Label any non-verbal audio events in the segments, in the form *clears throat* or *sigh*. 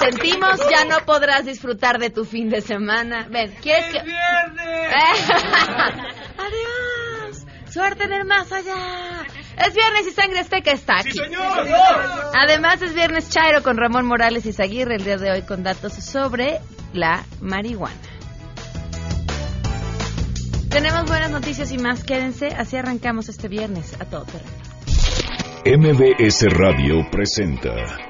sentimos, ya no podrás disfrutar de tu fin de semana. Ven, ¿quieres que...? viernes! *laughs* Adiós. Suerte en el más allá. Es viernes y Sangre Azteca está aquí. ¡Sí, señor! Además es viernes Chairo con Ramón Morales y Zaguirre el día de hoy con datos sobre la marihuana. Tenemos buenas noticias y más, quédense, así arrancamos este viernes a todo terreno. MBS Radio presenta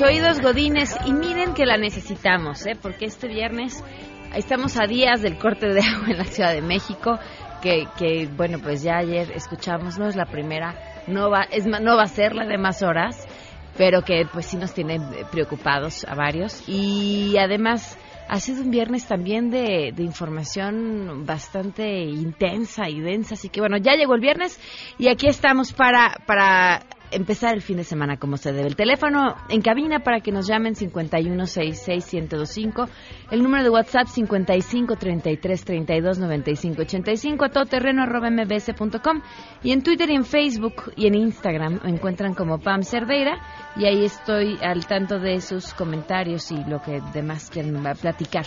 Nuestros oídos godines y miren que la necesitamos, ¿eh? porque este viernes estamos a días del corte de *laughs* agua en la Ciudad de México, que, que bueno, pues ya ayer escuchamos, no es la primera, no va, es, no va a ser la de más horas, pero que pues sí nos tiene eh, preocupados a varios y además ha sido un viernes también de, de información bastante intensa y densa, así que bueno, ya llegó el viernes y aquí estamos para, para empezar el fin de semana como se debe. El teléfono en cabina para que nos llamen 5166-1025, el número de WhatsApp 5533329585, a todoterreno arroba mbs.com y en Twitter y en Facebook y en Instagram me encuentran como Pam Cerdeira y ahí estoy al tanto de sus comentarios y lo que demás quieran platicar.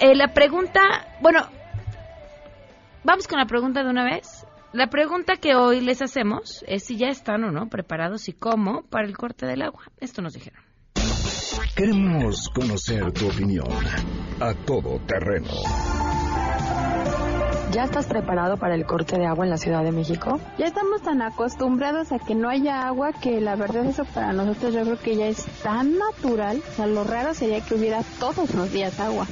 Eh, la pregunta, bueno, vamos con la pregunta de una vez. La pregunta que hoy les hacemos es si ya están o no preparados y cómo para el corte del agua. Esto nos dijeron. Queremos conocer tu opinión. A Todo Terreno. ¿Ya estás preparado para el corte de agua en la Ciudad de México? Ya estamos tan acostumbrados a que no haya agua que la verdad eso para nosotros yo creo que ya es tan natural. O sea, lo raro sería que hubiera todos los días agua.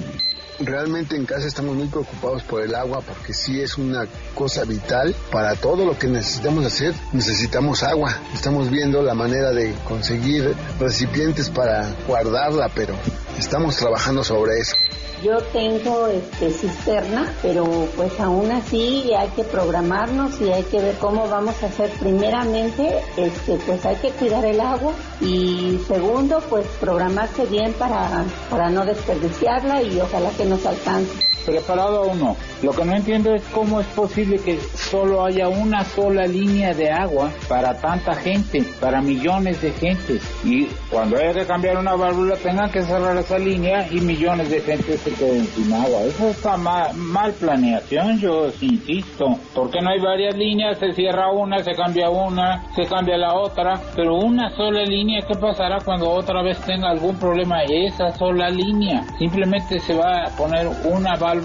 Realmente en casa estamos muy preocupados por el agua porque sí es una cosa vital para todo lo que necesitamos hacer. Necesitamos agua. Estamos viendo la manera de conseguir recipientes para guardarla, pero estamos trabajando sobre eso. Yo tengo este, cisterna, pero pues aún así hay que programarnos y hay que ver cómo vamos a hacer. Primeramente, este, pues hay que cuidar el agua y segundo, pues programarse bien para, para no desperdiciarla y ojalá que nos alcance. Preparado o no. Lo que no entiendo es cómo es posible que solo haya una sola línea de agua para tanta gente, para millones de gente. Y cuando haya que cambiar una válvula tengan que cerrar esa línea y millones de gente se queden sin agua. Eso está mal, mal planeación, yo insisto. Porque no hay varias líneas, se cierra una, se cambia una, se cambia la otra, pero una sola línea, ¿qué pasará cuando otra vez tenga algún problema esa sola línea? Simplemente se va a poner una válvula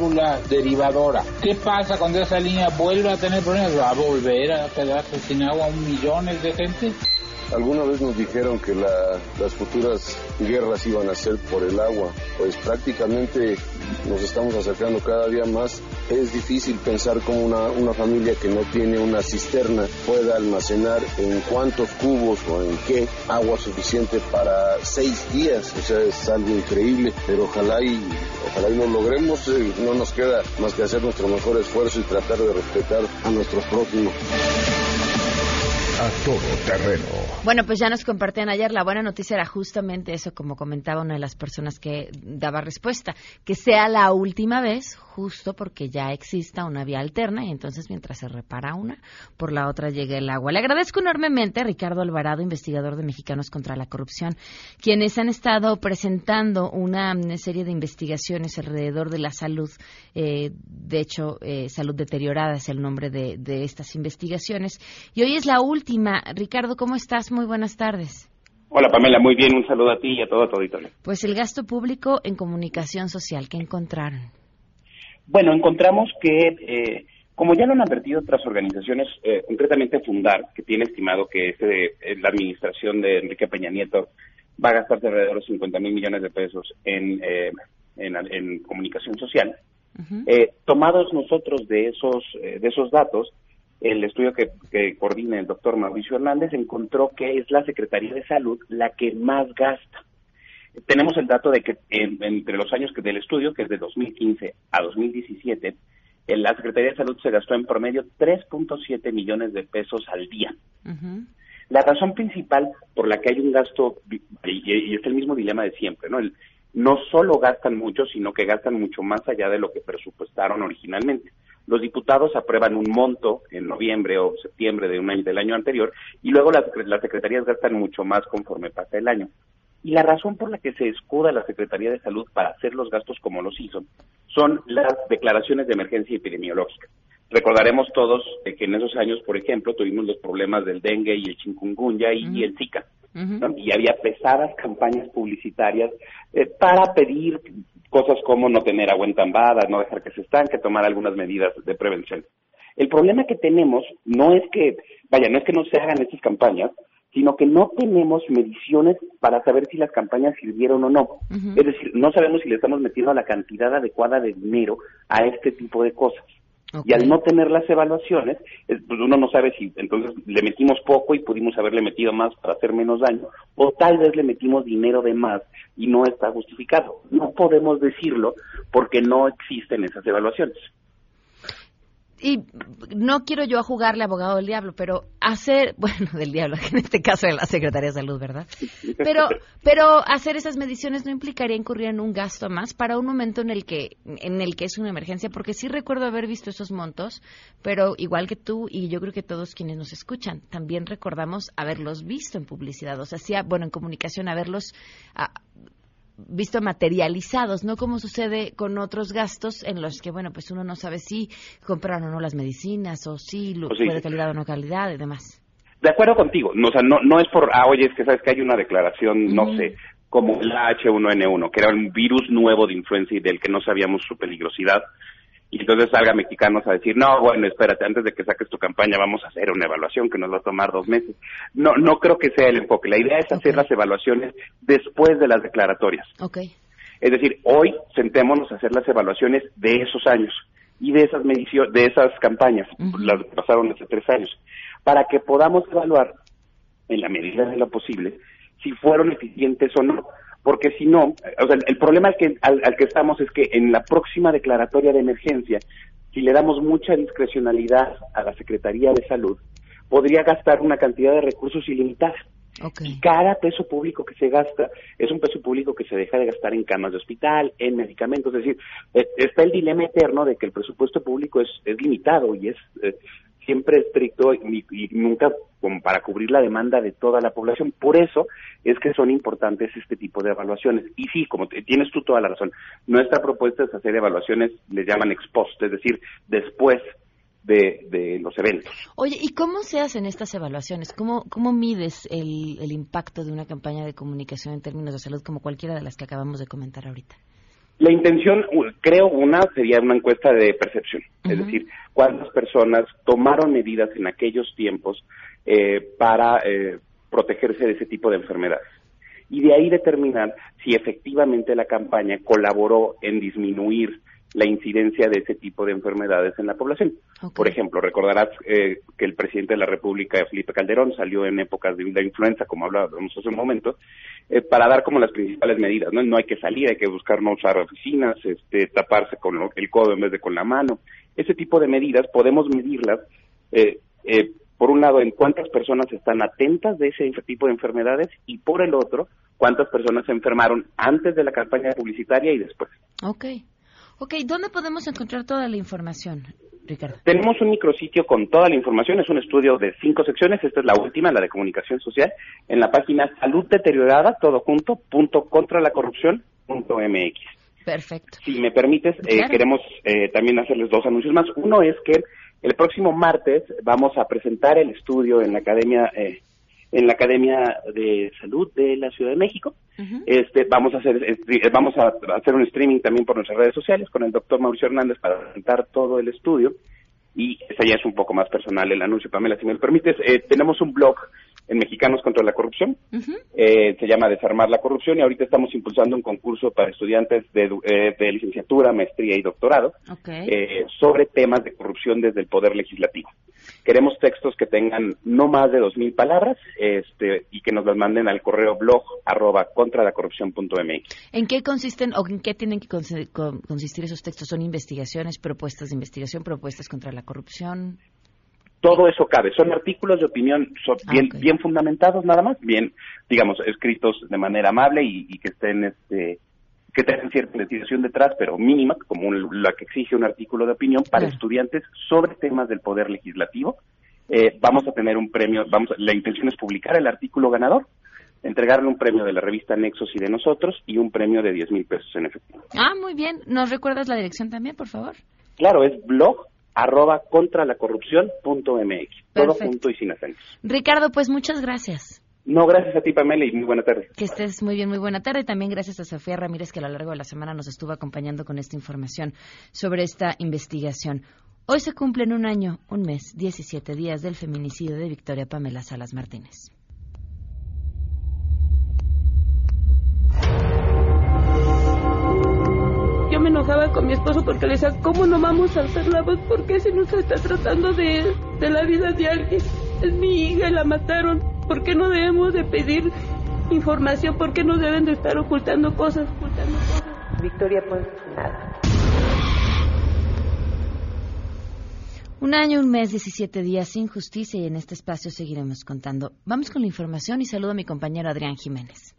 derivadora. ¿Qué pasa cuando esa línea vuelve a tener problemas? ¿Va a volver a quedarse sin agua millones de gente? Alguna vez nos dijeron que la- las futuras guerras iban a ser por el agua, pues prácticamente nos estamos acercando cada día más. Es difícil pensar cómo una, una familia que no tiene una cisterna pueda almacenar en cuántos cubos o en qué agua suficiente para seis días. O sea, es algo increíble, pero ojalá y, ojalá y lo logremos. Eh, No nos queda más que hacer nuestro mejor esfuerzo y tratar de respetar a nuestros prójimos. A Todo Terreno. Bueno, pues ya nos compartían ayer. La buena noticia era justamente eso, como comentaba una de las personas que daba respuesta, que sea la última vez, justo porque ya exista una vía alterna y entonces mientras se repara una, por la otra llega el agua. Le agradezco enormemente a Ricardo Alvarado, investigador de Mexicanos contra la Corrupción, quienes han estado presentando una serie de investigaciones alrededor de la salud. eh, de hecho, eh, salud deteriorada es el nombre de, de estas investigaciones. Y hoy es la última. Ricardo, ¿cómo estás? Muy buenas tardes. Hola Pamela, muy bien, un saludo a ti y a todo tu auditorio. Pues el gasto público en comunicación social, ¿qué encontraron? Bueno, encontramos que, eh, como ya lo han advertido otras organizaciones, eh, concretamente Fundar, que tiene estimado que este, eh, la administración de Enrique Peña Nieto va a gastarse alrededor de 50 mil millones de pesos en, eh, en, en comunicación social. Eh, tomados nosotros de esos, eh, de esos datos, el estudio que, que coordina el doctor Mauricio Hernández encontró que es la Secretaría de Salud la que más gasta. Tenemos el dato de que en- entre los años que del estudio, que es de 2015 a 2017, en la Secretaría de Salud se gastó en promedio 3.7 millones de pesos al día. La razón principal por la que hay un gasto, y, y es el mismo dilema de siempre, ¿no? El, no solo gastan mucho, sino que gastan mucho más allá de lo que presupuestaron originalmente. Los diputados aprueban un monto en noviembre o septiembre de un año, del año anterior y luego las, las secretarías gastan mucho más conforme pasa el año. Y la razón por la que se escuda la Secretaría de Salud para hacer los gastos como los hizo son las declaraciones de emergencia epidemiológica. Recordaremos todos de que en esos años, por ejemplo, tuvimos los problemas del dengue y el chikungunya y, y el Zika. ¿no? Y había pesadas campañas publicitarias eh, para pedir cosas como no tener agua entambada, no dejar que se estanque, tomar algunas medidas de prevención. El problema que tenemos no es que, vaya, no es que no se hagan estas campañas, sino que no tenemos mediciones para saber si las campañas sirvieron o no. Es decir, no sabemos si le estamos metiendo la cantidad adecuada de dinero a este tipo de cosas. Y al no tener las evaluaciones, pues uno no sabe si entonces le metimos poco y pudimos haberle metido más para hacer menos daño, o tal vez le metimos dinero de más y no está justificado. No podemos decirlo porque no existen esas evaluaciones. Y no quiero yo jugarle abogado del diablo, pero hacer, *laughs* bueno, del diablo, en este caso de la Secretaría de Salud, ¿verdad? Pero, pero hacer esas mediciones no implicaría incurrir en un gasto más para un momento en el que, en el que es una emergencia, porque sí recuerdo haber visto esos montos, pero igual que tú y yo creo que todos quienes nos escuchan, también recordamos haberlos visto en publicidad, o sea, sí, bueno, en comunicación, haberlos visto materializados, no como sucede con otros gastos en los que, bueno, pues uno no sabe si compraron o no las medicinas o si sí. fue de calidad o no calidad y demás. De acuerdo contigo, no, o sea, no, no es por, ah, oye, es que sabes que hay una declaración, no sé, como la H1N1, que era un virus nuevo de influenza y del que no sabíamos su peligrosidad, y entonces salga mexicanos a decir, no, bueno, espérate, antes de que saques tu campaña vamos a hacer una evaluación que nos va a tomar dos meses. No, no creo que sea el enfoque. La idea es hacer las evaluaciones después de las declaratorias. Ok. Es decir, hoy sentémonos a hacer las evaluaciones de esos años y de esas mediciones, de esas campañas, las que pasaron hace tres años, para que podamos evaluar, en la medida de lo posible, si fueron eficientes o no. Porque si no, o sea, el problema al que, al, al que estamos es que en la próxima declaratoria de emergencia, si le damos mucha discrecionalidad a la Secretaría de Salud, podría gastar una cantidad de recursos ilimitada. Y cada peso público que se gasta es un peso público que se deja de gastar en camas de hospital, en medicamentos. Es decir, eh, está el dilema eterno de que el presupuesto público es, es limitado y es eh, siempre estricto y, y nunca como para cubrir la demanda de toda la población. Por eso es que son importantes este tipo de evaluaciones. Y sí, como tienes tú toda la razón, nuestra propuesta es hacer evaluaciones, les llaman ex post, es decir, después de, de los eventos. Oye, ¿y cómo se hacen estas evaluaciones? ¿Cómo, cómo mides el, el impacto de una campaña de comunicación en términos de salud como cualquiera de las que acabamos de comentar ahorita? La intención, creo, una sería una encuesta de percepción, es decir, cuántas personas tomaron medidas en aquellos tiempos eh, para eh, protegerse de ese tipo de enfermedades. Y de ahí determinar si efectivamente la campaña colaboró en disminuir la incidencia de ese tipo de enfermedades en la población. Por ejemplo, recordarás eh, que el presidente de la República, Felipe Calderón, salió en épocas de la influenza, como hablábamos hace un momento, eh, para dar como las principales medidas. ¿no? no hay que salir, hay que buscar no usar oficinas, este, taparse con lo- el codo en vez de con la mano. Ese tipo de medidas podemos medirlas, eh, eh, por un lado, en cuántas personas están atentas de ese tipo de enfermedades y por el otro, cuántas personas se enfermaron antes de la campaña publicitaria y después. Ok. Ok, ¿dónde podemos encontrar toda la información, Ricardo? Tenemos un micrositio con toda la información, es un estudio de cinco secciones, esta es la última, la de comunicación social, en la página salud deteriorada, todo junto, punto contra la corrupción, punto MX. Perfecto. Si me permites, eh, queremos eh, también hacerles dos anuncios más. Uno es que el próximo martes vamos a presentar el estudio en la Academia eh, en la Academia de Salud de la Ciudad de México. Este, vamos a hacer vamos a hacer un streaming también por nuestras redes sociales con el doctor Mauricio Hernández para presentar todo el estudio y ese ya es un poco más personal el anuncio, Pamela, si me lo permites. Eh, tenemos un blog en Mexicanos contra la Corrupción, eh, se llama Desarmar la Corrupción y ahorita estamos impulsando un concurso para estudiantes de, eh, de licenciatura, maestría y doctorado Ok. eh, sobre temas de corrupción desde el Poder Legislativo. Queremos textos que tengan no más de dos mil palabras este, y que nos las manden al correo blog arroba contra la corrupción punto MX. ¿En qué consisten o en qué tienen que consi- con- consistir esos textos? ¿Son investigaciones, propuestas de investigación, propuestas contra la corrupción? Todo eso cabe. Son artículos de opinión so- Ah, bien, fundamentados, nada más, bien, digamos, escritos de manera amable y, y que estén, este, que tengan cierta investigación detrás, pero mínima, como un- la que exige un artículo de opinión para Claro. estudiantes sobre temas del poder legislativo. Eh, vamos a tener un premio, vamos, la intención es publicar el artículo ganador, entregarle un premio de la revista Nexos y de nosotros y un premio de 10 mil pesos en efectivo. Ah, muy bien. ¿Nos recuerdas la dirección también, por favor? Claro, es blog arroba contra la corrupción punto MX. Todo junto y sin acentos. Ricardo, pues muchas gracias. No, gracias a ti, Pamela, y muy buena tarde. Que estés muy bien, muy buena tarde. También gracias a Sofía Ramírez, que a lo largo de la semana nos estuvo acompañando con esta información sobre esta investigación. Hoy se cumplen un año, un mes, 17 días del feminicidio de Victoria Pamela Salas Martínez. Enojaba con mi esposo porque le decía, ¿cómo no vamos a hacer la voz? ¿Por qué si no se está tratando de, de la vida de alguien? Es mi hija y la mataron. ¿Por qué no debemos de pedir información? ¿Por qué no deben de estar ocultando cosas? Ocultando cosas? Victoria, pues nada. Un año, un mes, 17 días sin justicia y en este espacio seguiremos contando. Vamos con la información y saludo a mi compañero Adrián Jiménez.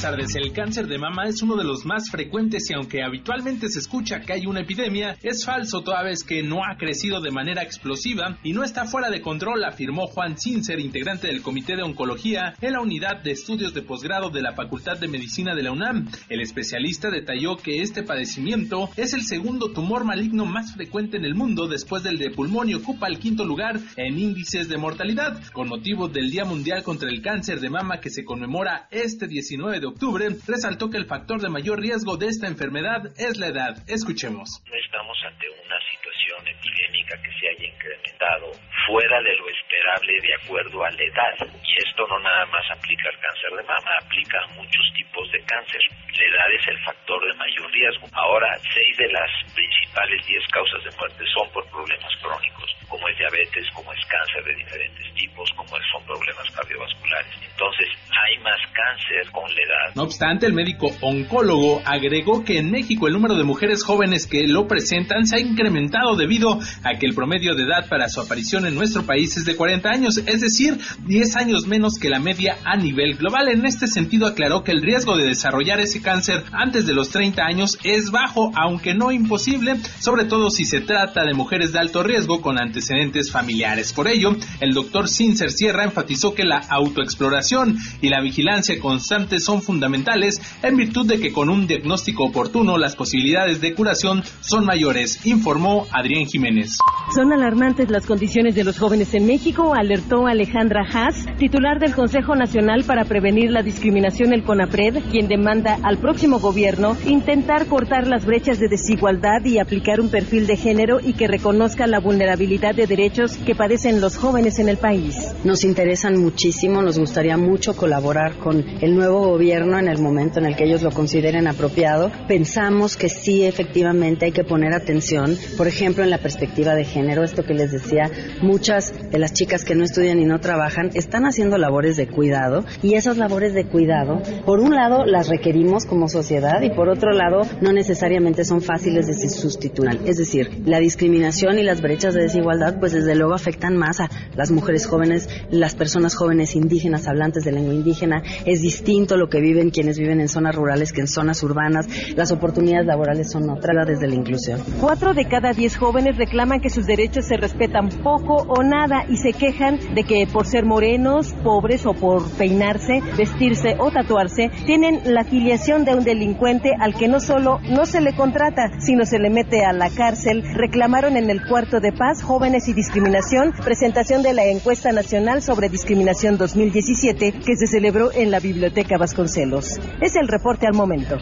El cáncer de mama es uno de los más frecuentes y aunque habitualmente se escucha que hay una epidemia, es falso toda vez que no ha crecido de manera explosiva y no está fuera de control, afirmó Juan Cincer, integrante del Comité de Oncología en la Unidad de Estudios de Posgrado de la Facultad de Medicina de la UNAM. El especialista detalló que este padecimiento es el segundo tumor maligno más frecuente en el mundo después del de pulmón y ocupa el quinto lugar en índices de mortalidad. Con motivo del Día Mundial contra el Cáncer de Mama que se conmemora este 19 de octubre, resaltó que el factor de mayor riesgo de esta enfermedad es la edad. Escuchemos. Estamos ante una situación epidémica que se haya incrementado fuera de lo esperable de acuerdo a la edad. Y esto no nada más aplica al cáncer de mama, aplica a muchos tipos de cáncer. La edad es el factor de mayor riesgo. Ahora, seis de las principales diez causas de muerte son por problemas crónicos, como es diabetes, como es cáncer de diferentes tipos, como son problemas cardiovasculares. Entonces, hay más cáncer con la edad. No obstante, el médico oncólogo agregó que en México el número de mujeres jóvenes que lo presentan se ha incrementado debido a que el promedio de edad para su aparición en nuestro país es de 40 años, es decir, 10 años menos que la media a nivel global. En este sentido, aclaró que el riesgo de desarrollar ese cáncer antes de los 30 años es bajo, aunque no imposible, sobre todo si se trata de mujeres de alto riesgo con antecedentes familiares. Por ello, el doctor Cincer Sierra enfatizó que la autoexploración y la vigilancia constante son fundamentales en virtud de que con un diagnóstico oportuno las posibilidades de curación son mayores, informó Adrián Jiménez. Son alarmantes las condiciones de los jóvenes en México, alertó Alejandra Haas, titular del Consejo Nacional para Prevenir la Discriminación, el CONAPRED, quien demanda al próximo gobierno intentar cortar las brechas de desigualdad y aplicar un perfil de género y que reconozca la vulnerabilidad de derechos que padecen los jóvenes en el país. Nos interesan muchísimo, nos gustaría mucho colaborar con el nuevo gobierno en el momento en el que ellos lo consideren apropiado. Pensamos que sí, efectivamente, hay que poner atención, por ejemplo, en la perspectiva de género, esto que les decía, muchas de las chicas que no estudian y no trabajan están haciendo labores de cuidado y esas labores de cuidado, por un lado, las requerimos como sociedad y por otro lado, no necesariamente son fáciles de sustituir. Es decir, la discriminación y las brechas de desigualdad, pues desde luego afectan más a las mujeres jóvenes, las personas jóvenes indígenas, hablantes de lengua indígena. Es distinto lo que viven quienes viven en zonas rurales que en zonas urbanas. Las oportunidades laborales son otras desde la inclusión. Cuatro de cada diez jóvenes reclaman que sus derechos se respetan poco o nada y se quejan de que por ser morenos, pobres o por peinarse, vestirse o tatuarse, tienen la filiación de un delincuente al que no solo no se le contrata, sino se le mete a la cárcel. Reclamaron en el cuarto de paz Jóvenes y Discriminación, presentación de la encuesta nacional sobre discriminación 2017 que se celebró en la Biblioteca Vasconcelos. Es el reporte al momento.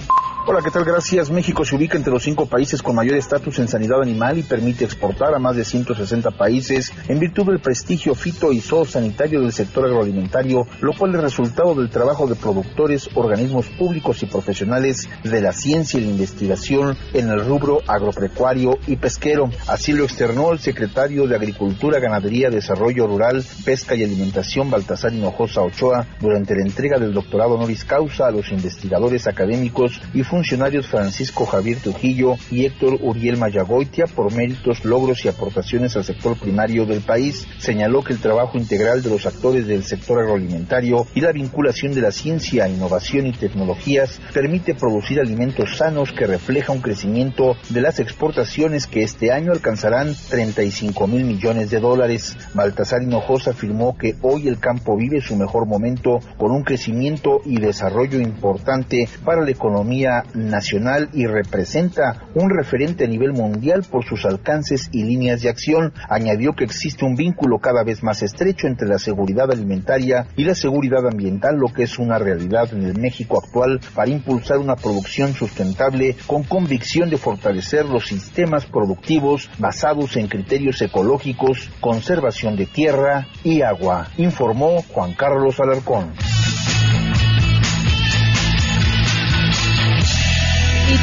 Hola, ¿qué tal? Gracias. México se ubica entre los cinco países con mayor estatus en sanidad animal y permite exportar a más de 160 países en virtud del prestigio fito y zoosanitario del sector agroalimentario, lo cual es resultado del trabajo de productores, organismos públicos y profesionales de la ciencia y la investigación en el rubro agropecuario y pesquero. Así lo externó el secretario de Agricultura, Ganadería, Desarrollo Rural, Pesca y Alimentación, Baltasar Hinojosa Ochoa, durante la entrega del doctorado honoris causa a los investigadores académicos y funcionarios Francisco Javier Trujillo y Héctor Uriel Mayagoitia por méritos, logros y aportaciones al sector primario del país. Señaló que el trabajo integral de los actores del sector agroalimentario y la vinculación de la ciencia, innovación y tecnologías permite producir alimentos sanos que refleja un crecimiento de las exportaciones que este año alcanzarán 35 mil millones de dólares. Baltasar Hinojosa afirmó que hoy el campo vive su mejor momento con un crecimiento y desarrollo importante para la economía nacional y representa un referente a nivel mundial por sus alcances y líneas de acción. Añadió que existe un vínculo cada vez más estrecho entre la seguridad alimentaria y la seguridad ambiental, lo que es una realidad en el México actual para impulsar una producción sustentable con convicción de fortalecer los sistemas productivos basados en criterios ecológicos, conservación de tierra y agua, informó Juan Carlos Alarcón.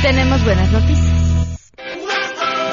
Tenemos buenas noticias.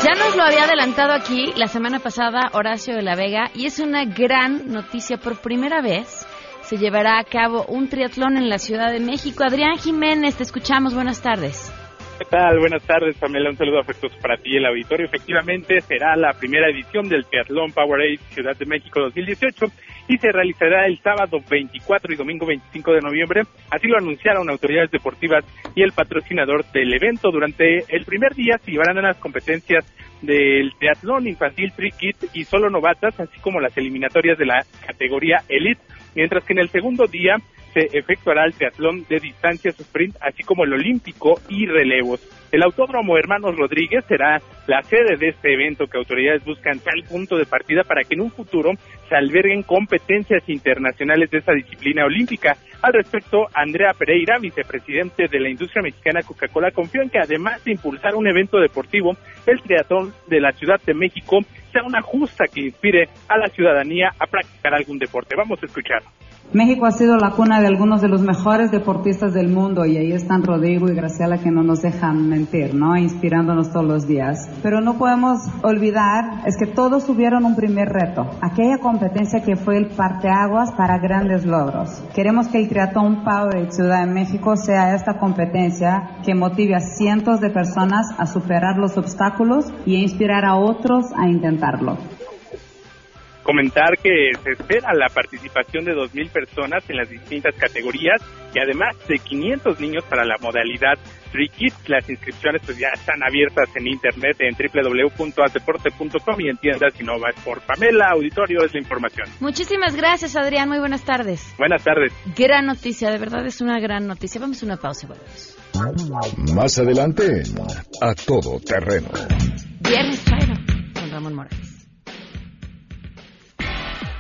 Ya nos lo había adelantado aquí la semana pasada Horacio de la Vega y es una gran noticia. Por primera vez se llevará a cabo un triatlón en la Ciudad de México. Adrián Jiménez, te escuchamos. Buenas tardes. ¿Qué tal? Buenas tardes, Pamela. Un saludo afectuoso para ti y el auditorio. Efectivamente, será la primera edición del Triatlón Powerade Ciudad de México 2018 y se realizará el sábado 24 y domingo 25 de noviembre. Así lo anunciaron autoridades deportivas y el patrocinador del evento. Durante el primer día se llevarán a las competencias del triatlón infantil Tri Kit y solo novatas, así como las eliminatorias de la categoría Elite, mientras que en el segundo día se efectuará el triatlón de distancias sprint, así como el olímpico y relevos. El Autódromo Hermanos Rodríguez será la sede de este evento que autoridades buscan tal punto de partida para que en un futuro se alberguen competencias internacionales de esta disciplina olímpica. Al respecto, Andrea Pereira, vicepresidente de la industria mexicana Coca-Cola, confió en que además de impulsar un evento deportivo, el triatlón de la Ciudad de México sea una justa que inspire a la ciudadanía a practicar algún deporte. Vamos a escuchar. México ha sido la cuna de algunos de los mejores deportistas del mundo y ahí están Rodrigo y Graciela que no nos dejan mentir, ¿no? Inspirándonos todos los días. Pero no podemos olvidar, es que todos tuvieron un primer reto, aquella competencia que fue el parteaguas para grandes logros. Queremos que el Triathlon Power Ciudad de México sea esta competencia que motive a cientos de personas a superar los obstáculos y a inspirar a otros a intentarlo comentar que se espera la participación de 2.000 personas en las distintas categorías y además de 500 niños para la modalidad Free Kids. Las inscripciones pues ya están abiertas en internet en www.adeporte.com y en tiendas Innova por Pamela. Auditorio es la información. Muchísimas gracias, Adrián. Muy buenas tardes. Buenas tardes. Gran noticia, de verdad es una gran noticia. Vamos a una pausa y volvemos. Más adelante, a todo terreno. Viernes Chairo con Ramón Morales.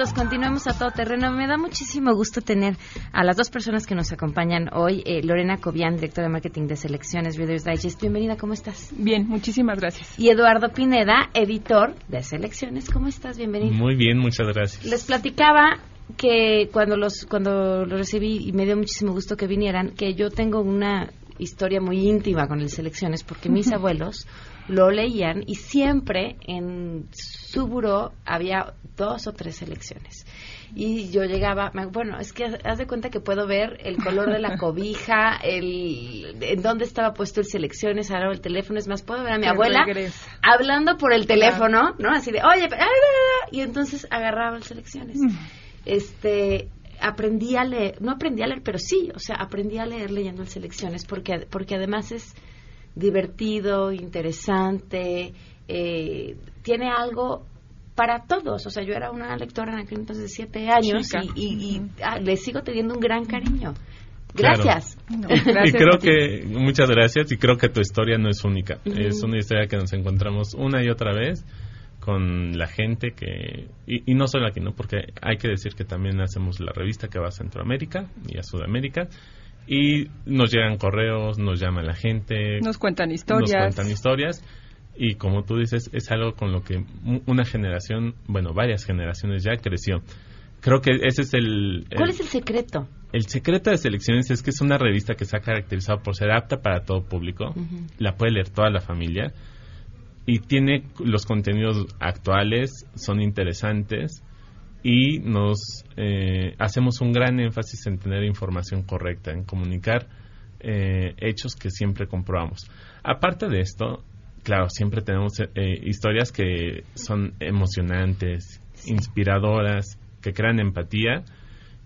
Minutos, continuamos a todo terreno. Me da muchísimo gusto tener a las dos personas que nos acompañan hoy. Eh, Lorena Cobian, directora de marketing de selecciones Reader's Digest. Bienvenida, ¿cómo estás? Bien, muchísimas gracias. Y Eduardo Pineda, editor de selecciones. ¿Cómo estás? Bienvenido. Muy bien, muchas gracias. Les platicaba que cuando los cuando los recibí y me dio muchísimo gusto que vinieran, que yo tengo una historia muy íntima con el selecciones porque mis *laughs* abuelos lo leían y siempre en su buró había dos o tres selecciones. Y yo llegaba, bueno, es que haz de cuenta que puedo ver el color de la *laughs* cobija, el en dónde estaba puesto el selecciones, ahora el teléfono, es más, puedo ver a mi abuela hablando por el teléfono, ¿no? Así de, oye, y entonces agarraba el selecciones. Este, aprendí a leer, no aprendí a leer, pero sí, o sea, aprendí a leer leyendo el Selecciones porque, porque además es divertido, interesante, eh, tiene algo para todos. O sea, yo era una lectora en aquel entonces de siete años Chica. y, y- y, ah, le sigo teniendo un gran cariño. *laughs* Gracias. y creo que muchas gracias y creo que tu historia no es única. Es una historia que nos encontramos una y otra vez con la gente que y, y no solo aquí, ¿no? Porque hay que decir que también hacemos la revista que va a Centroamérica y a Sudamérica y nos llegan correos, nos llama la gente, Nos cuentan historias. nos cuentan historias y como tú dices es algo con lo que mu- una generación, bueno, varias generaciones ya creció. Creo que ese es el, el- ¿Cuál es el secreto? el secreto de selecciones es que es una revista que se ha caracterizado por ser apta para todo público, la puede leer toda la familia y tiene los contenidos actuales, son interesantes y nos eh, hacemos un gran énfasis en tener información correcta, en comunicar eh, hechos que siempre comprobamos. Aparte de esto, claro, siempre tenemos eh, historias que son emocionantes, inspiradoras, que crean empatía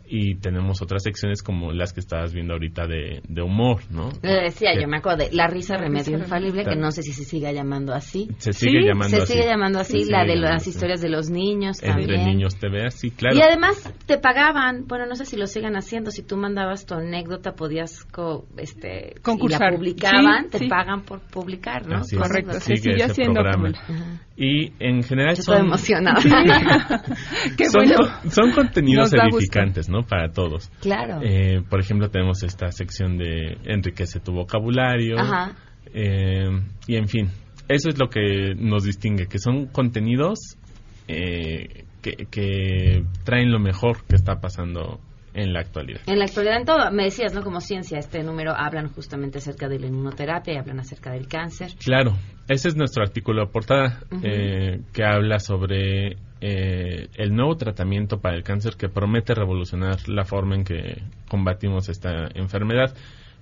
y tenemos otras secciones como las que estabas viendo ahorita de, de humor, ¿no? Le decía, Que yo me acuerdo de La risa remedio risa infalible, que no sé si se siga llamando así. Se sigue Sí, llamando se así. sigue llamando así, Se la sigue de las así. historias de los niños Entre también. niños TV, sí, claro. Y además te pagaban, bueno, no sé si lo sigan haciendo, si tú mandabas tu anécdota podías co- este Concursar. y la publicaban, Sí, te sí. pagan por publicar, ¿no? Así Tu es, anécdota. sigue ese programa. Y en general Yo son... emocionada. *laughs* Qué son, bueno. son contenidos Nos edificantes, ¿no? Para todos. Claro. Eh, por ejemplo, tenemos esta sección de enriquece tu vocabulario. Ajá. eh, y en fin, eso es lo que nos distingue, que son contenidos eh, que, que traen lo mejor que está pasando en la actualidad. En la actualidad, en todo, me decías, ¿no? Como ciencia, este número hablan justamente acerca de la inmunoterapia y hablan acerca del cáncer. Claro, ese es nuestro artículo de portada eh, que habla sobre eh, el nuevo tratamiento para el cáncer que promete revolucionar la forma en que combatimos esta enfermedad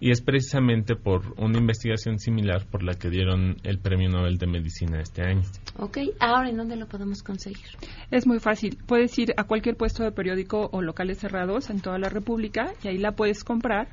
y es precisamente por una investigación similar por la que dieron el Premio Nobel de Medicina este año. Ok, ahora, ¿en dónde lo podemos conseguir? Es muy fácil. Puedes ir a cualquier puesto de periódico o locales cerrados en toda la República y ahí la puedes comprar.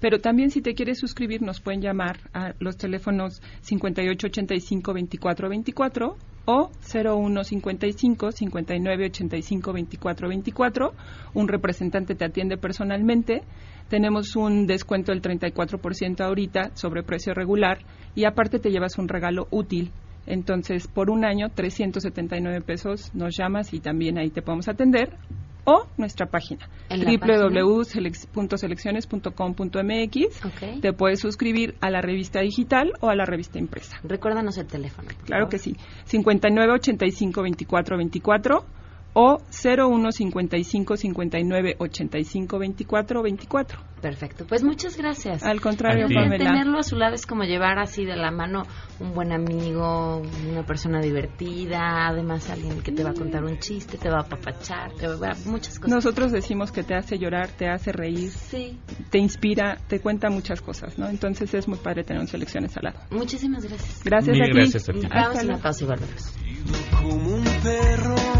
Pero también si te quieres suscribir nos pueden llamar a los teléfonos 5885-2424 o 0155-5985-2424. Un representante te atiende personalmente. Tenemos un descuento del 34% ahorita sobre precio regular y aparte te llevas un regalo útil. Entonces, por un año, 379 pesos nos llamas y también ahí te podemos atender. O nuestra página, www.selecciones.com.mx. Te puedes suscribir a la revista digital o a la revista impresa. Recuérdanos el teléfono. Claro favor. que sí. 59 85 24 24 o 01 55 59 85 24 24. Perfecto. Pues muchas gracias. Al contrario, Pamela. Tenerlo a su lado es como llevar así de la mano un buen amigo, una persona divertida, además alguien que te va a contar un chiste, te va a apapachar, te va a muchas cosas. Nosotros decimos que te hace llorar, te hace reír, te inspira, te cuenta muchas cosas, ¿no? Entonces es muy padre tener un selecciones al lado. Muchísimas gracias. Gracias Mil a ti. gracias a ti. Vamos Hasta a una luego. pausa y volvemos. como un perro.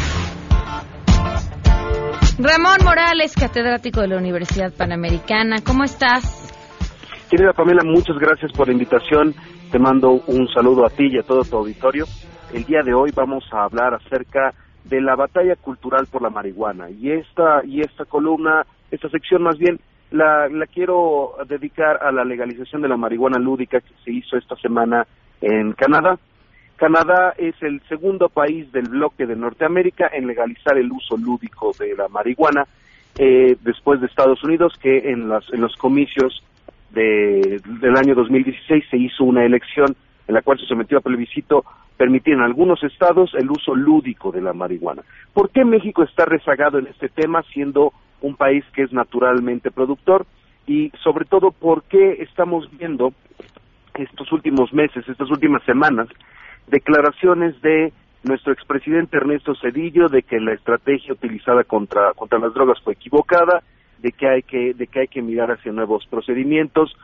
Ramón Morales, catedrático de la Universidad Panamericana, ¿cómo estás? Querida Pamela, muchas gracias por la invitación. Te mando un saludo a ti y a todo tu auditorio. El día de hoy vamos a hablar acerca de la batalla cultural por la marihuana y esta y esta columna, esta sección más bien la, la quiero dedicar a la legalización de la marihuana lúdica que se hizo esta semana en Canadá. Canadá es el segundo país del bloque de Norteamérica en legalizar el uso lúdico de la marihuana, eh, después de Estados Unidos, que en, las, en los comicios de- del año 2016 se hizo una elección en la cual se sometió a plebiscito permitir en algunos estados el uso lúdico de la marihuana. ¿Por qué México está rezagado en este tema siendo un país que es naturalmente productor? Y sobre todo, ¿por qué estamos viendo estos últimos meses, estas últimas semanas, declaraciones de nuestro expresidente Ernesto Cedillo de que la estrategia utilizada contra, contra las drogas fue equivocada, de que hay que, de que hay que mirar hacia nuevos procedimientos.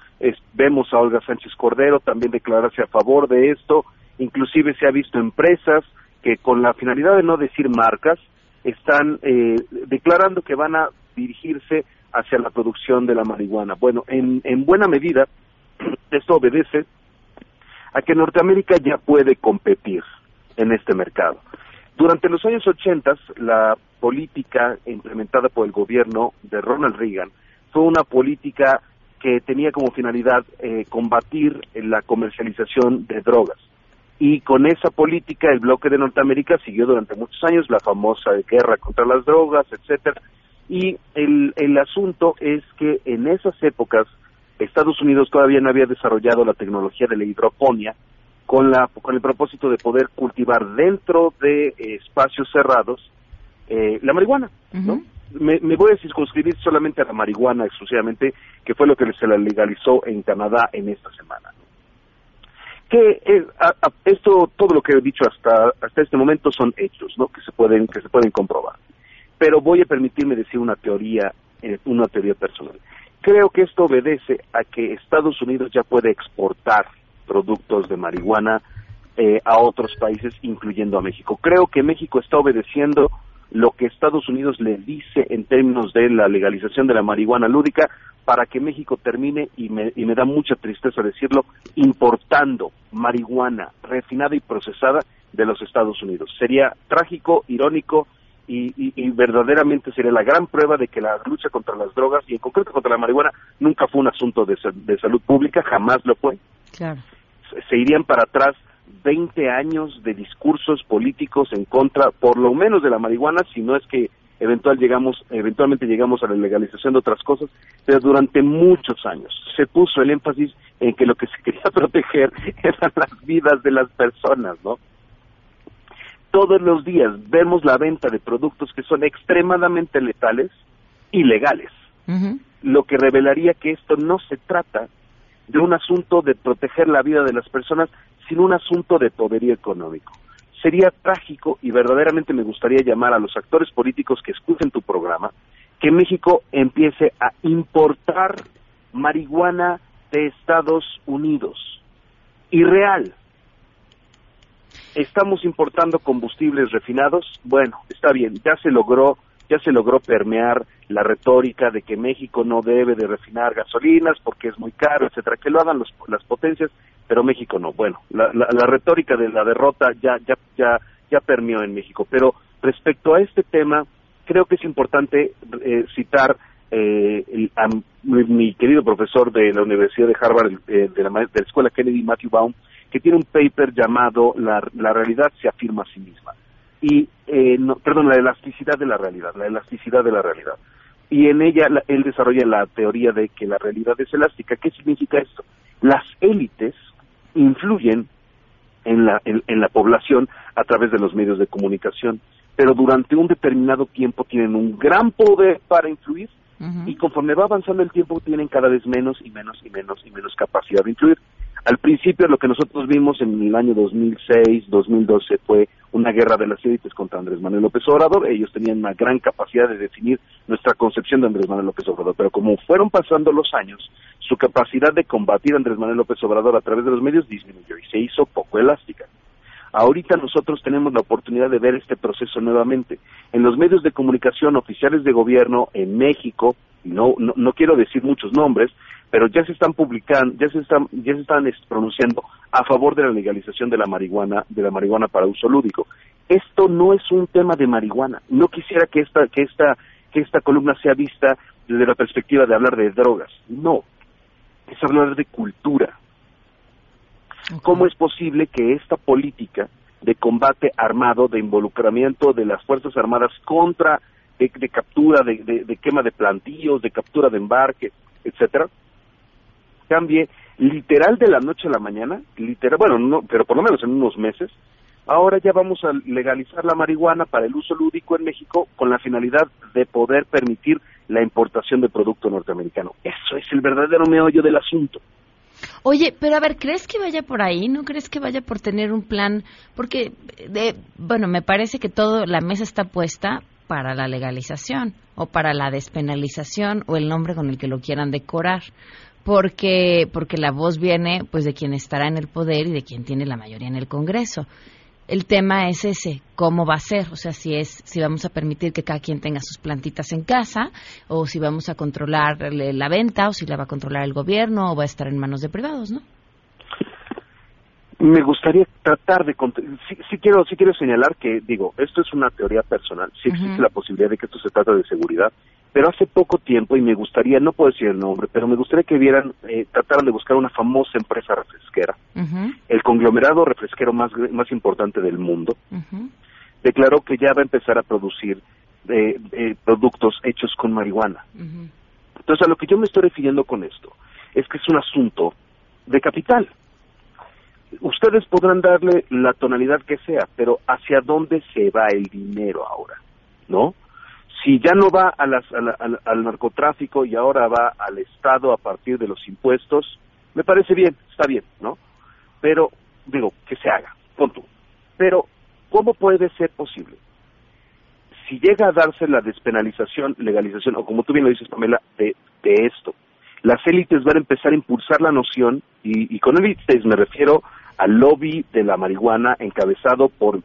Vemos a Olga Sánchez Cordero también declararse a favor de esto. Inclusive se ha visto empresas que con la finalidad de no decir marcas están eh, declarando que van a dirigirse hacia la producción de la marihuana. Bueno, en, en buena medida *clears throat* esto obedece a que Norteamérica ya puede competir en este mercado. Durante los años 80, la política implementada por el gobierno de Ronald Reagan fue una política que tenía como finalidad eh, combatir la comercialización de drogas. Y con esa política el bloque de Norteamérica siguió durante muchos años la famosa guerra contra las drogas, etcétera. Y el, el asunto es que en esas épocas Estados Unidos todavía no había desarrollado la tecnología de la hidroponía con, la, con el propósito de poder cultivar dentro de eh, espacios cerrados eh, la marihuana, ¿no? Me, me voy a circunscribir solamente a la marihuana exclusivamente, que fue lo que se la legalizó en Canadá en esta semana. Que eh, a- a- esto, todo lo que he dicho hasta hasta este momento son hechos, ¿no? Que se pueden que se pueden comprobar. Pero voy a permitirme decir una teoría, eh, una teoría personal. Creo que esto obedece a que Estados Unidos ya puede exportar productos de marihuana eh, a otros países, incluyendo a México. Creo que México está obedeciendo lo que Estados Unidos le dice en términos de la legalización de la marihuana lúdica para que México termine, y me, y me da mucha tristeza decirlo, importando marihuana refinada y procesada de los Estados Unidos. Sería trágico, irónico y, y- y verdaderamente sería la gran prueba de que la lucha contra las drogas y en concreto contra la marihuana nunca fue un asunto de, sa- de salud pública, jamás lo fue. Claro. Se- Se irían para atrás 20 años de discursos políticos en contra, por lo menos de la marihuana, si no es que eventual llegamos, eventualmente llegamos a la legalización de otras cosas, pero durante muchos años se puso el énfasis en que lo que se quería *laughs* proteger eran las vidas de las personas, ¿no? Todos los días vemos la venta de productos que son extremadamente letales, ilegales, lo que revelaría que esto no se trata de un asunto de proteger la vida de las personas, sino un asunto de poderío económico. Sería trágico y verdaderamente me gustaría llamar a los actores políticos que escuchen tu programa que México empiece a importar marihuana de Estados Unidos. Irreal. Estamos importando combustibles refinados. Bueno, está bien, ya se logró, ya se logró permear la retórica de que México no debe de refinar gasolinas porque es muy caro, etcétera, que lo hagan los- las potencias, pero México no. Bueno, la, la- la retórica de la derrota ya ya ya ya permeó en México, pero respecto a este tema creo que es importante eh, citar eh, a mi, mi querido profesor de la Universidad de Harvard, eh, de, la, de la Escuela Kennedy, Matthew Baum, que tiene un paper llamado La, la realidad se afirma a sí misma. Y, eh, no, perdón, la elasticidad de la realidad, la elasticidad de la realidad. Y en ella la- él desarrolla la teoría de que la realidad es elástica. ¿Qué significa esto? Las élites influyen en la, en, en la población a través de los medios de comunicación, pero durante un determinado tiempo tienen un gran poder para influir y conforme va avanzando el tiempo tienen cada vez menos y menos y menos y menos capacidad de influir. Al principio lo que nosotros vimos en el año 2006, 2012 fue una guerra de las élites contra Andrés Manuel López Obrador. Ellos tenían una gran capacidad de definir nuestra concepción de Andrés Manuel López Obrador, pero como fueron pasando los años, su capacidad de combatir Andrés Manuel López Obrador a través de los medios disminuyó y se hizo poco elástica. Ahorita nosotros tenemos la oportunidad de ver este proceso nuevamente. En los medios de comunicación oficiales de gobierno en México, no, no, no quiero decir muchos nombres, pero ya se están publicando, ya se están, ya se están pronunciando a favor de la legalización de la marihuana, de la marihuana para uso lúdico. Esto no es un tema de marihuana. No quisiera que esta, que esta, que esta columna sea vista desde la perspectiva de hablar de drogas. No, es hablar de cultura. ¿Cómo es posible que esta política de combate armado, de involucramiento de las Fuerzas Armadas contra, de, de captura, de, de- quema de plantillos, de captura de embarque, etcétera, cambie literal de la noche a la mañana, literal, bueno, no, pero por lo menos en unos meses, ahora ya vamos a legalizar la marihuana para el uso lúdico en México con la finalidad de poder permitir la importación de producto norteamericano. Eso es el verdadero meollo del asunto. Oye, pero a ver, ¿crees que vaya por ahí? ¿No crees que vaya por tener un plan? Porque, de, bueno, me parece que todo, la mesa está puesta para la legalización o para la despenalización o el nombre con el que lo quieran decorar. Porque, porque la voz viene pues de quien estará en el poder y de quien tiene la mayoría en el Congreso el tema es ese, cómo va a ser, o sea, si es si vamos a permitir que cada quien tenga sus plantitas en casa o si vamos a controlar la venta o si la va a controlar el gobierno o va a estar en manos de privados, ¿no? Me gustaría tratar de sí, quiero sí quiero señalar que digo, esto es una teoría personal, sí existe la posibilidad de que esto se trata de seguridad, pero hace poco tiempo, y me gustaría, no puedo decir el nombre, pero me gustaría que vieran, eh, trataran de buscar una famosa empresa refresquera, el conglomerado refresquero más, más importante del mundo, declaró que ya va a empezar a producir eh, eh, productos hechos con marihuana. Entonces, a lo que yo me estoy refiriendo con esto es que es un asunto de capital. Ustedes podrán darle la tonalidad que sea, pero ¿hacia dónde se va el dinero ahora? ¿No? si ya no va al narcotráfico y ahora va al Estado a partir de los impuestos, me parece bien, está bien, ¿no? Pero, digo, que se haga, punto. Pero, ¿cómo puede ser posible? Si llega a darse la despenalización, legalización, o como tú bien lo dices, Pamela, de, esto, las élites van a empezar a impulsar la noción, y, y con élites me refiero al lobby de la marihuana encabezado por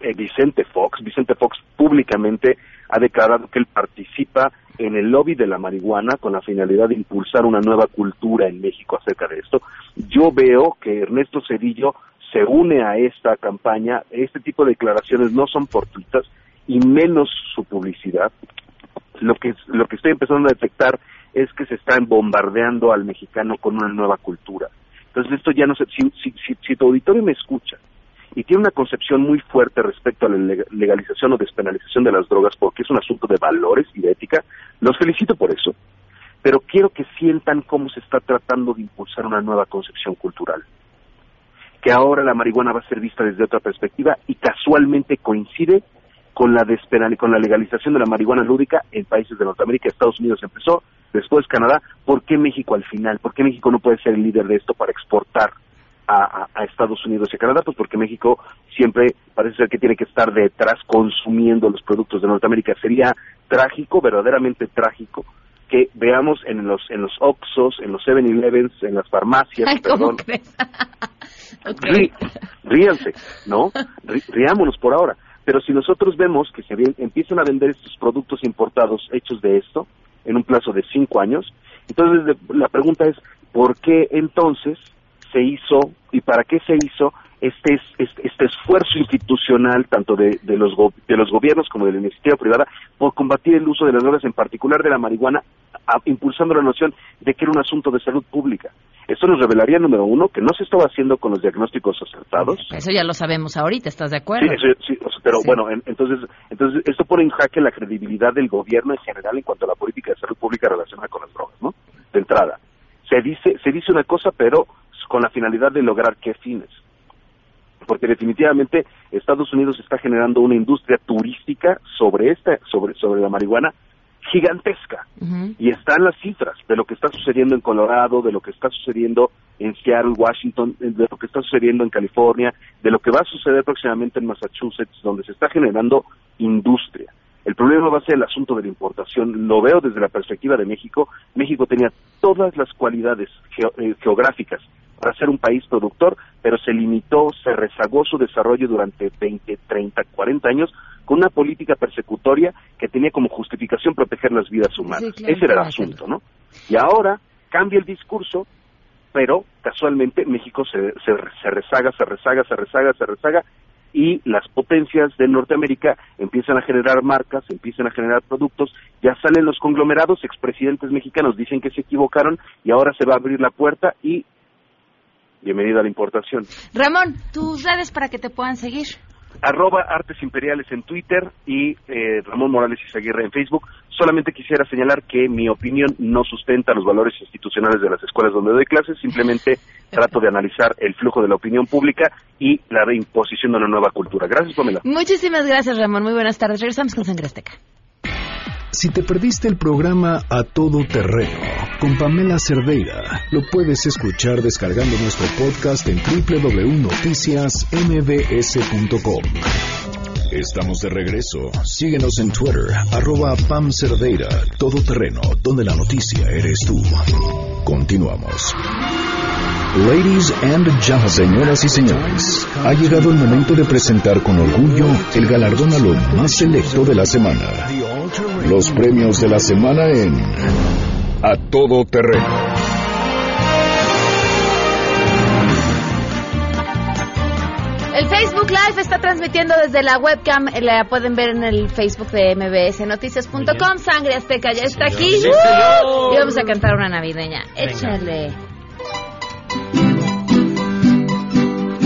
eh, Vicente Fox. Vicente Fox públicamente ha declarado que él participa en el lobby de la marihuana con la finalidad de impulsar una nueva cultura en México acerca de esto. Yo veo que Ernesto Cedillo se une a esta campaña. Este tipo de declaraciones no son fortuitas y menos su publicidad. Lo que, lo que estoy empezando a detectar es que se está bombardeando al mexicano con una nueva cultura. Entonces esto ya no sé, si, si, si tu auditorio me escucha y tiene una concepción muy fuerte respecto a la legalización o despenalización de las drogas porque es un asunto de valores y de ética. Los felicito por eso, pero quiero que sientan cómo se está tratando de impulsar una nueva concepción cultural. Que ahora la marihuana va a ser vista desde otra perspectiva y casualmente coincide con la despenal con la legalización de la marihuana lúdica en países de Norteamérica, Estados Unidos empezó, después Canadá, ¿por qué México al final? ¿Por qué México no puede ser el líder de esto para exportar a, Estados Unidos y a Canadá, pues porque México siempre parece ser que tiene que estar detrás consumiendo los productos de Norteamérica. Sería trágico, verdaderamente trágico, que veamos en los en los Oxos, en los 7-Elevens, en las farmacias, perdón. *laughs* ríanse, ¿no? riámonos por ahora. Pero si nosotros vemos que se empiezan a vender estos productos importados hechos de esto en un plazo de cinco años, entonces la pregunta es, ¿por qué entonces se hizo y para qué se hizo este, este, este esfuerzo institucional tanto de, de, los de los gobiernos como de la iniciativa privada por combatir el uso de las drogas, en particular de la marihuana, impulsando la noción de que era un asunto de salud pública. Esto nos revelaría, número uno, que no se estaba haciendo con los diagnósticos acertados. Eso ya lo sabemos ahorita, ¿estás de acuerdo? Sí, pero bueno, entonces, entonces esto pone en jaque la credibilidad del gobierno en general en cuanto a la política de salud pública relacionada con las drogas, ¿no? De entrada. Se dice, se dice una cosa, pero con la finalidad de lograr qué fines. Porque definitivamente Estados Unidos está generando una industria turística sobre esta, sobre, sobre la marihuana gigantesca. Y están las cifras de lo que está sucediendo en Colorado, de lo que está sucediendo en Seattle, Washington, de lo que está sucediendo en California, de lo que va a suceder próximamente en Massachusetts, donde se está generando industria. El problema va a ser el asunto de la importación. Lo veo desde la perspectiva de México. México tenía todas las cualidades eh, geográficas para ser un país productor, pero se limitó, se rezagó su desarrollo durante 20, 30, 40 años con una política persecutoria que tenía como justificación proteger las vidas humanas. Ese era el asunto, ¿no? Y ahora cambia el discurso, pero casualmente México se, se, se rezaga, se rezaga, se rezaga, se rezaga, y las potencias de Norteamérica empiezan a generar marcas, empiezan a generar productos, ya salen los conglomerados, expresidentes mexicanos dicen que se equivocaron y ahora se va a abrir la puerta y bienvenida a la importación. Ramón, tus redes para que te puedan seguir. arroba Artes Imperiales en Twitter y eh, Ramón Morales Izaguirre en Facebook. Solamente quisiera señalar que mi opinión no sustenta los valores institucionales de las escuelas donde doy clases, simplemente *laughs* trato de analizar el flujo de la opinión pública y la reimposición de una nueva cultura. Gracias, Pamela. Muchísimas gracias, Ramón. Muy buenas tardes. Regresamos con Sangre Azteca. Si te perdiste el programa A Todo Terreno con Pamela Cerdeira, lo puedes escuchar descargando nuestro podcast en www.noticiasmbs.com. Estamos de regreso. Síguenos en Twitter, arroba Pam Cerdeira, Todo Terreno, donde la noticia eres tú. Continuamos. Ladies and gentlemen, señoras y señores, ha llegado el momento de presentar con orgullo el galardón a lo más selecto de la semana. Los premios de la semana en A Todo Terreno. El Facebook Live está transmitiendo desde la webcam. La pueden ver en el Facebook de mbsnoticias.com. Sangre Azteca ya está aquí. Sí, ¡Uh! Y vamos a cantar una navideña. Venga. Échale.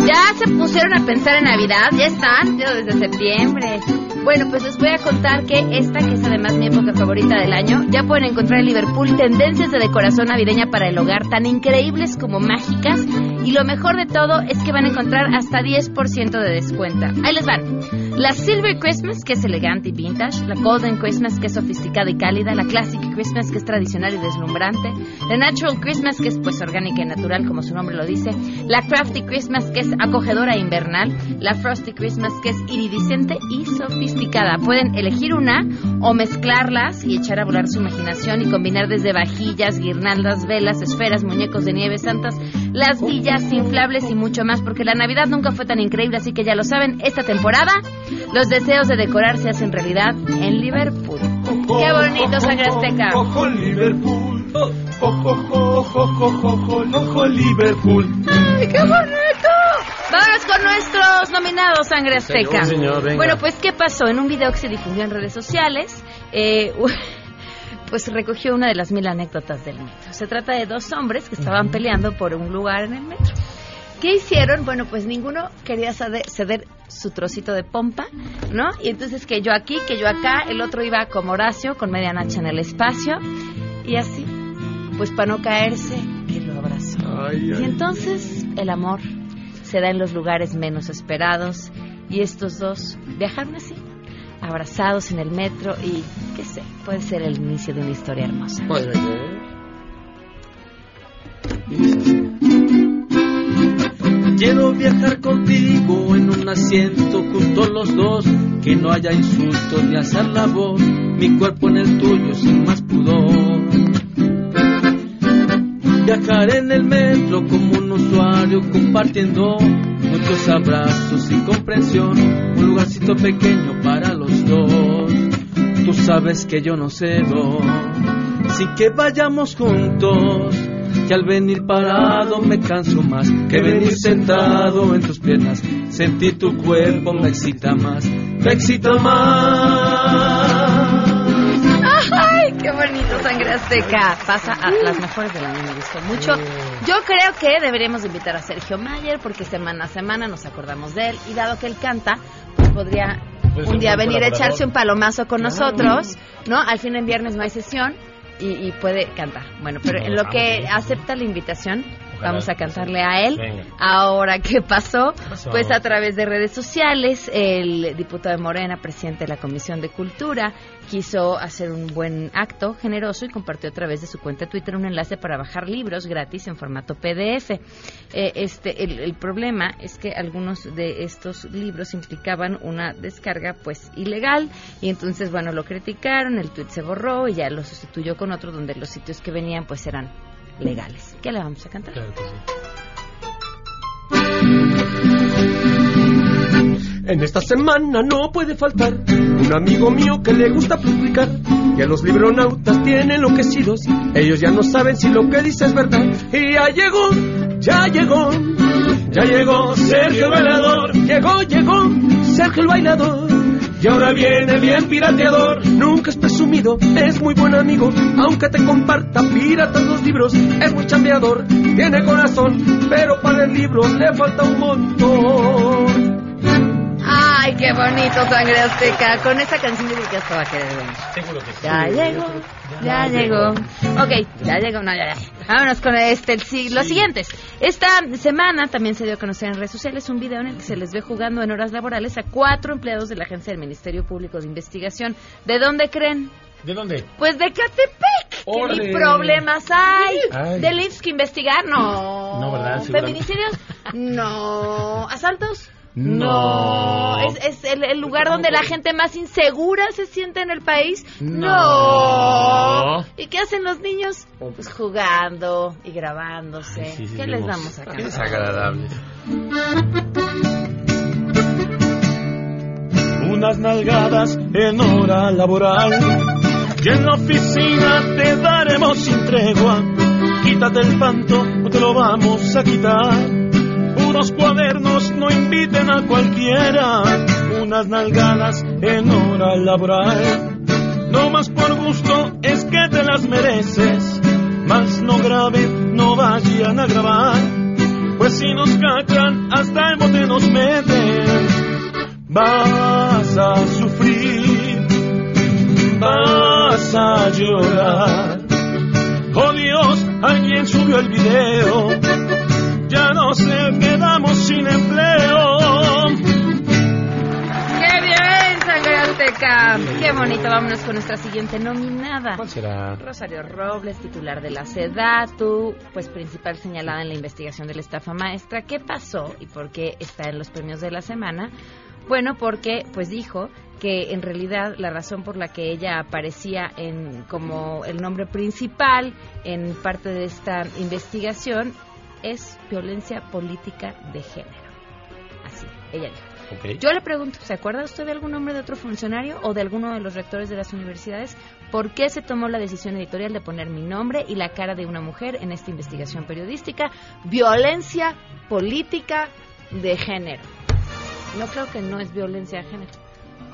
Ya se pusieron a pensar en Navidad, ya están, yo desde septiembre. Bueno, pues les voy a contar que esta, que es además mi época favorita del año, ya pueden encontrar en Liverpool tendencias de decoración navideña para el hogar tan increíbles como mágicas. Y lo mejor de todo es que van a encontrar hasta 10% de descuento. Ahí les van. La Silver Christmas, que es elegante y vintage. La Golden Christmas, que es sofisticada y cálida. La Classic Christmas, que es tradicional y deslumbrante. La Natural Christmas, que es pues orgánica y natural, como su nombre lo dice. La Crafty Christmas, que es acogedora e invernal. La Frosty Christmas, que es iridiscente y sofisticada. Pueden elegir una o mezclarlas y echar a volar su imaginación y combinar desde vajillas, guirnaldas, velas, esferas, muñecos de nieve, santas, las villas inflables y mucho más, porque la Navidad nunca fue tan increíble, así que ya lo saben, esta temporada los deseos de decorar se hacen realidad en Liverpool. ¡Qué bonito, Sangre Azteca! Ojo Liverpool, ojo, Liverpool. ¡Ay, qué bonito! Vámonos con nuestros nominados, Sangre Azteca. Señor, señor, venga. Bueno, pues, ¿qué pasó? En un video que se difundió en redes sociales, eh, *laughs* pues recogió una de las mil anécdotas del metro. Se trata de dos hombres que estaban peleando por un lugar en el metro. ¿Qué hicieron? Bueno, pues ninguno quería ceder, su trocito de pompa, ¿no? Y entonces que yo aquí, que yo acá, el otro iba como Horacio, con media nacha en el espacio, y así, pues para no caerse, que lo abrazó. Y entonces el amor se da en los lugares menos esperados, y estos dos viajaron así, abrazados en el metro, y qué sé, puede ser el inicio de una historia hermosa. Quiero viajar contigo en un asiento juntos los dos, que no haya insultos ni hacer la voz, mi cuerpo en el tuyo sin más pudor. Viajar en el metro como un usuario compartiendo muchos abrazos y comprensión, un lugarcito pequeño para los dos. Tú sabes que yo no cedo, sin que vayamos juntos. Que al venir parado me canso más que venir sentado en tus piernas. Sentir tu cuerpo me excita más, me excita más. ¡Ay, qué bonito, Sangre Azteca! Pasa a las mejores del año, me gustó mucho. Yo creo que deberíamos invitar a Sergio Mayer porque semana a semana nos acordamos de él y dado que él canta, pues podría Pues un día venir a echarse un palomazo con Claro. nosotros, ¿no? Al fin en viernes no hay sesión y, y puede cantar. Bueno, pero en lo que acepta la invitación, Ojalá. vamos a cantarle a él. Venga. Ahora, ¿qué pasó? pasó? Pues a través de redes sociales, el diputado de Morena, presidente de la Comisión de Cultura, quiso hacer un buen acto generoso y compartió a través de su cuenta Twitter un enlace para bajar libros gratis en formato PDF. Eh, este, el, el problema es que algunos de estos libros implicaban una descarga pues ilegal y entonces bueno lo criticaron, el tweet se borró y ya lo sustituyó con otro donde los sitios que venían pues eran legales. ¿Qué le vamos a cantar? En esta semana no puede faltar un amigo mío que le gusta publicar. Y a los libronautas tienen enloquecidos. Ellos ya no saben si lo que dice es verdad. Y ya llegó, ya llegó, ya llegó Sergio el bailador. Llegó, llegó Sergio el bailador. Y ahora viene bien pirateador. Nunca es presumido, es muy buen amigo. Aunque te comparta piratas los libros, es muy chambeador. Tiene corazón, pero para el libro le falta un montón. Ay, qué bonito, sangre azteca. Con esta canción yo creo que hasta va a querer venir. Seguro que sí. Ya llegó, ya llegó. Ok, ya llegó, no, ya, ya. Vámonos con este, si- los siguientes. Esta semana también se dio a conocer en redes sociales un video en el que se les ve jugando en horas laborales a cuatro empleados de la Agencia del Ministerio Público de Investigación. ¿De dónde creen? ¿De dónde? Pues de Catepec. ¿Qué Órale. ni problemas hay? Ay. ¿De que investigar? No. No. ¿Feminicidios? *laughs* No. ¿Asaltos? No. ¿Es, es el, el lugar donde la gente más insegura se siente en el país? No. ¿Y qué hacen los niños? Pues jugando y grabándose. Sí, sí, ¿Qué les vemos. damos acá? Qué desagradables. unas nalgadas en hora laboral. Y en la oficina te daremos sin tregua. Quítate el panto o te lo vamos a quitar. Unos cuadernos no inviten a cualquiera. Unas nalgadas en hora laboral. No más por gusto es que te las mereces. Más no grave, no vayan a grabar. Pues si nos cachan, hasta el bote nos meten vas a sufrir, vas a llorar. Oh Dios, alguien subió el video, ya no sé, quedamos sin empleo. ¡Qué bien, sangre azteca! ¡Qué bonito! Vámonos con nuestra siguiente nominada. ¿Cuál será? Rosario Robles, titular de la SEDATU, pues principal señalada en la investigación de la estafa maestra. ¿Qué pasó y por qué está en los premios de la semana? Bueno, porque pues dijo que en realidad la razón por la que ella aparecía en como el nombre principal en parte de esta investigación es violencia política de género. Así, ella dijo. Yo le pregunto, ¿se acuerda usted de algún nombre de otro funcionario o de alguno de los rectores de las universidades? ¿Por qué se tomó la decisión editorial de poner mi nombre y la cara de una mujer en esta investigación periodística? Violencia política de género. No creo que no es violencia de género.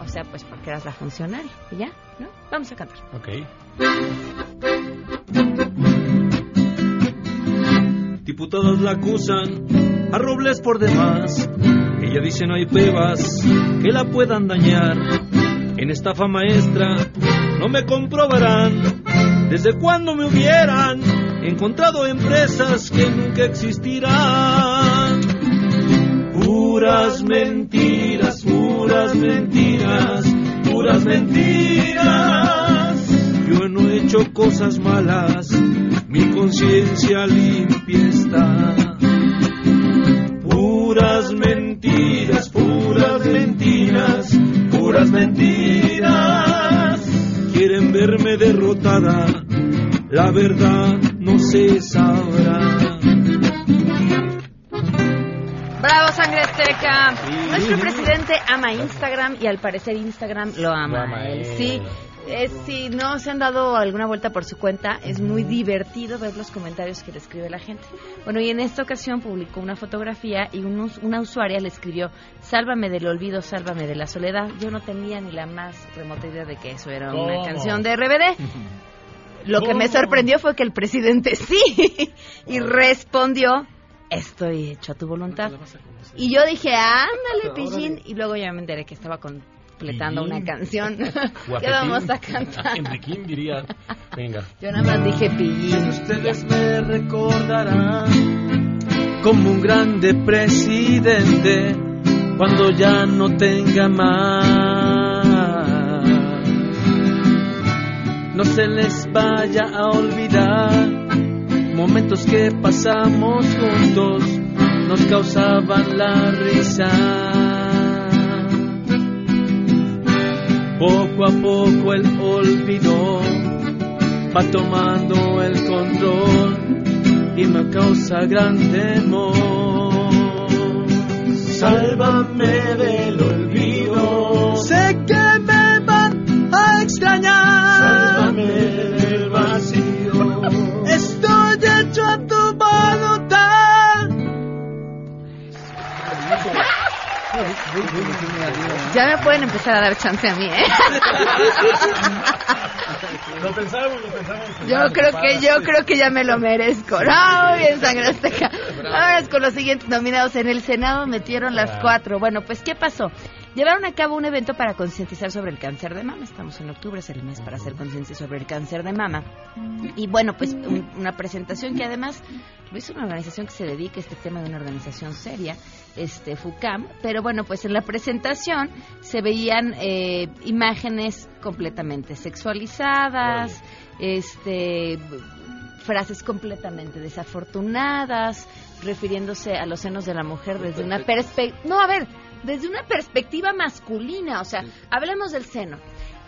O sea, pues porque eras la funcionaria. ¿Y ya? ¿No? Vamos a cantar. Ok. Diputados la acusan a Robles por demás. Ella dice no hay pruebas que la puedan dañar. En estafa maestra no me comprobarán desde cuándo me hubieran encontrado empresas que nunca existirán. Puras mentiras, puras mentiras, puras mentiras. Yo no he hecho cosas malas, mi conciencia limpia está. Puras mentiras, puras mentiras, puras mentiras. Quieren verme derrotada, la verdad no se sabrá. ¡Bravo, sangre azteca! Nuestro presidente ama Instagram y al parecer Instagram lo ama. Lo ama él. Sí, es, si no se han dado alguna vuelta por su cuenta, es muy divertido ver los comentarios que le escribe la gente. Bueno, y en esta ocasión publicó una fotografía y un una usuaria le escribió, sálvame del olvido, sálvame de la soledad. Yo no tenía ni la más remota idea de que eso era una canción de RBD. *laughs* Lo que me sorprendió fue que el presidente *laughs* sí. y respondió, estoy hecho a tu voluntad. Y yo dije, ándale, Pillín. Y luego ya me enteré que estaba completando Pillín. una canción. *laughs* ¿Qué vamos a cantar? Enriquín diría. Venga. Yo nada más dije Pillín. Ustedes me recordarán como un grande presidente cuando ya no tenga más. No se les vaya a olvidar momentos que pasamos juntos nos causaban la risa. Poco a poco el olvido va tomando el control y me causa gran temor. Sálvame del olvido. Ya me pueden empezar a dar chance a mí, ¿eh? Lo pensamos, lo pensamos. Yo creo que yo creo que ya me lo merezco. No, bien, sangre azteca. Ahora es con los siguientes nominados. En el Senado metieron las Ah. cuatro. Bueno, pues, ¿qué pasó? Llevaron a cabo un evento para concientizar sobre el cáncer de mama. Estamos en octubre, es el mes para hacer conciencia sobre el cáncer de mama. Y bueno, pues un- una presentación que además lo hizo una organización que se dedica a este tema de una organización seria, este FUCAM. Pero bueno, pues en la presentación se veían eh, imágenes completamente sexualizadas, este frases completamente desafortunadas, refiriéndose a los senos de la mujer desde una perspectiva... No, a ver, desde una perspectiva masculina, o sea, hablemos del seno.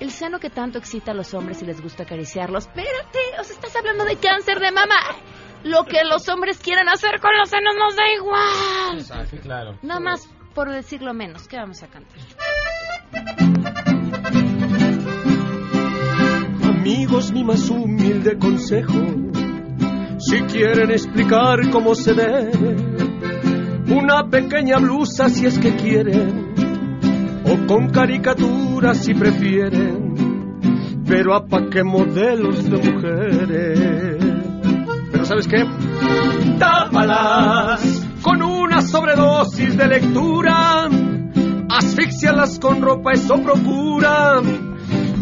El seno que tanto excita a los hombres y les gusta acariciarlo. Espérate, o sea, estás hablando de cáncer de mama. Lo que los hombres quieran hacer con los senos nos da igual. Sí, claro. Nada más por decirlo menos. ¿Qué vamos a cantar? Amigos, mi más humilde consejo, si quieren explicar cómo se debe, una pequeña blusa si es que quieren, o con caricaturas si prefieren, pero a pa' qué modelos de mujeres. Pero ¿sabes qué? Tápalas con una sobredosis de lectura, asfixialas con ropa, eso procura.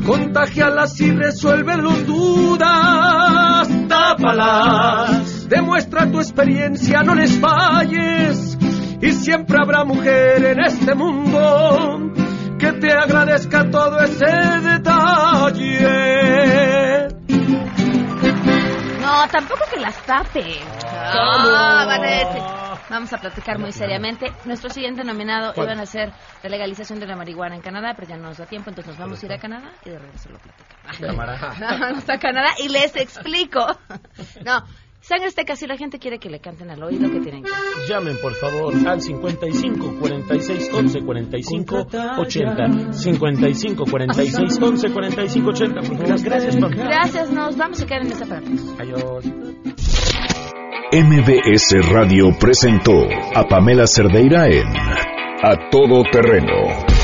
Contagialas y resuelve los dudas. Tápalas. Demuestra tu experiencia, no les falles. Y siempre habrá mujer en este mundo que te agradezca todo ese detalle. No, tampoco que las tape. Ah, van a decir- Vamos a platicar muy seriamente. Nuestro siguiente nominado ¿Cuál? iban a ser la legalización de la marihuana en Canadá, pero ya no nos da tiempo, entonces nos vamos a ir a Canadá y de regreso lo platicamos. Cámara. *laughs* Vamos a Canadá y les explico. *laughs* No, Sangre Azteca, si la gente quiere que le canten al oído, que tienen que hacer? Llamen por favor al 55 46 11 45 80. 55 46 11 45 80. Por favor, gracias, Pamela. Gracias, nos vamos a quedar en esa para Adiós. MBS Radio presentó a Pamela Cerdeira en A Todo Terreno.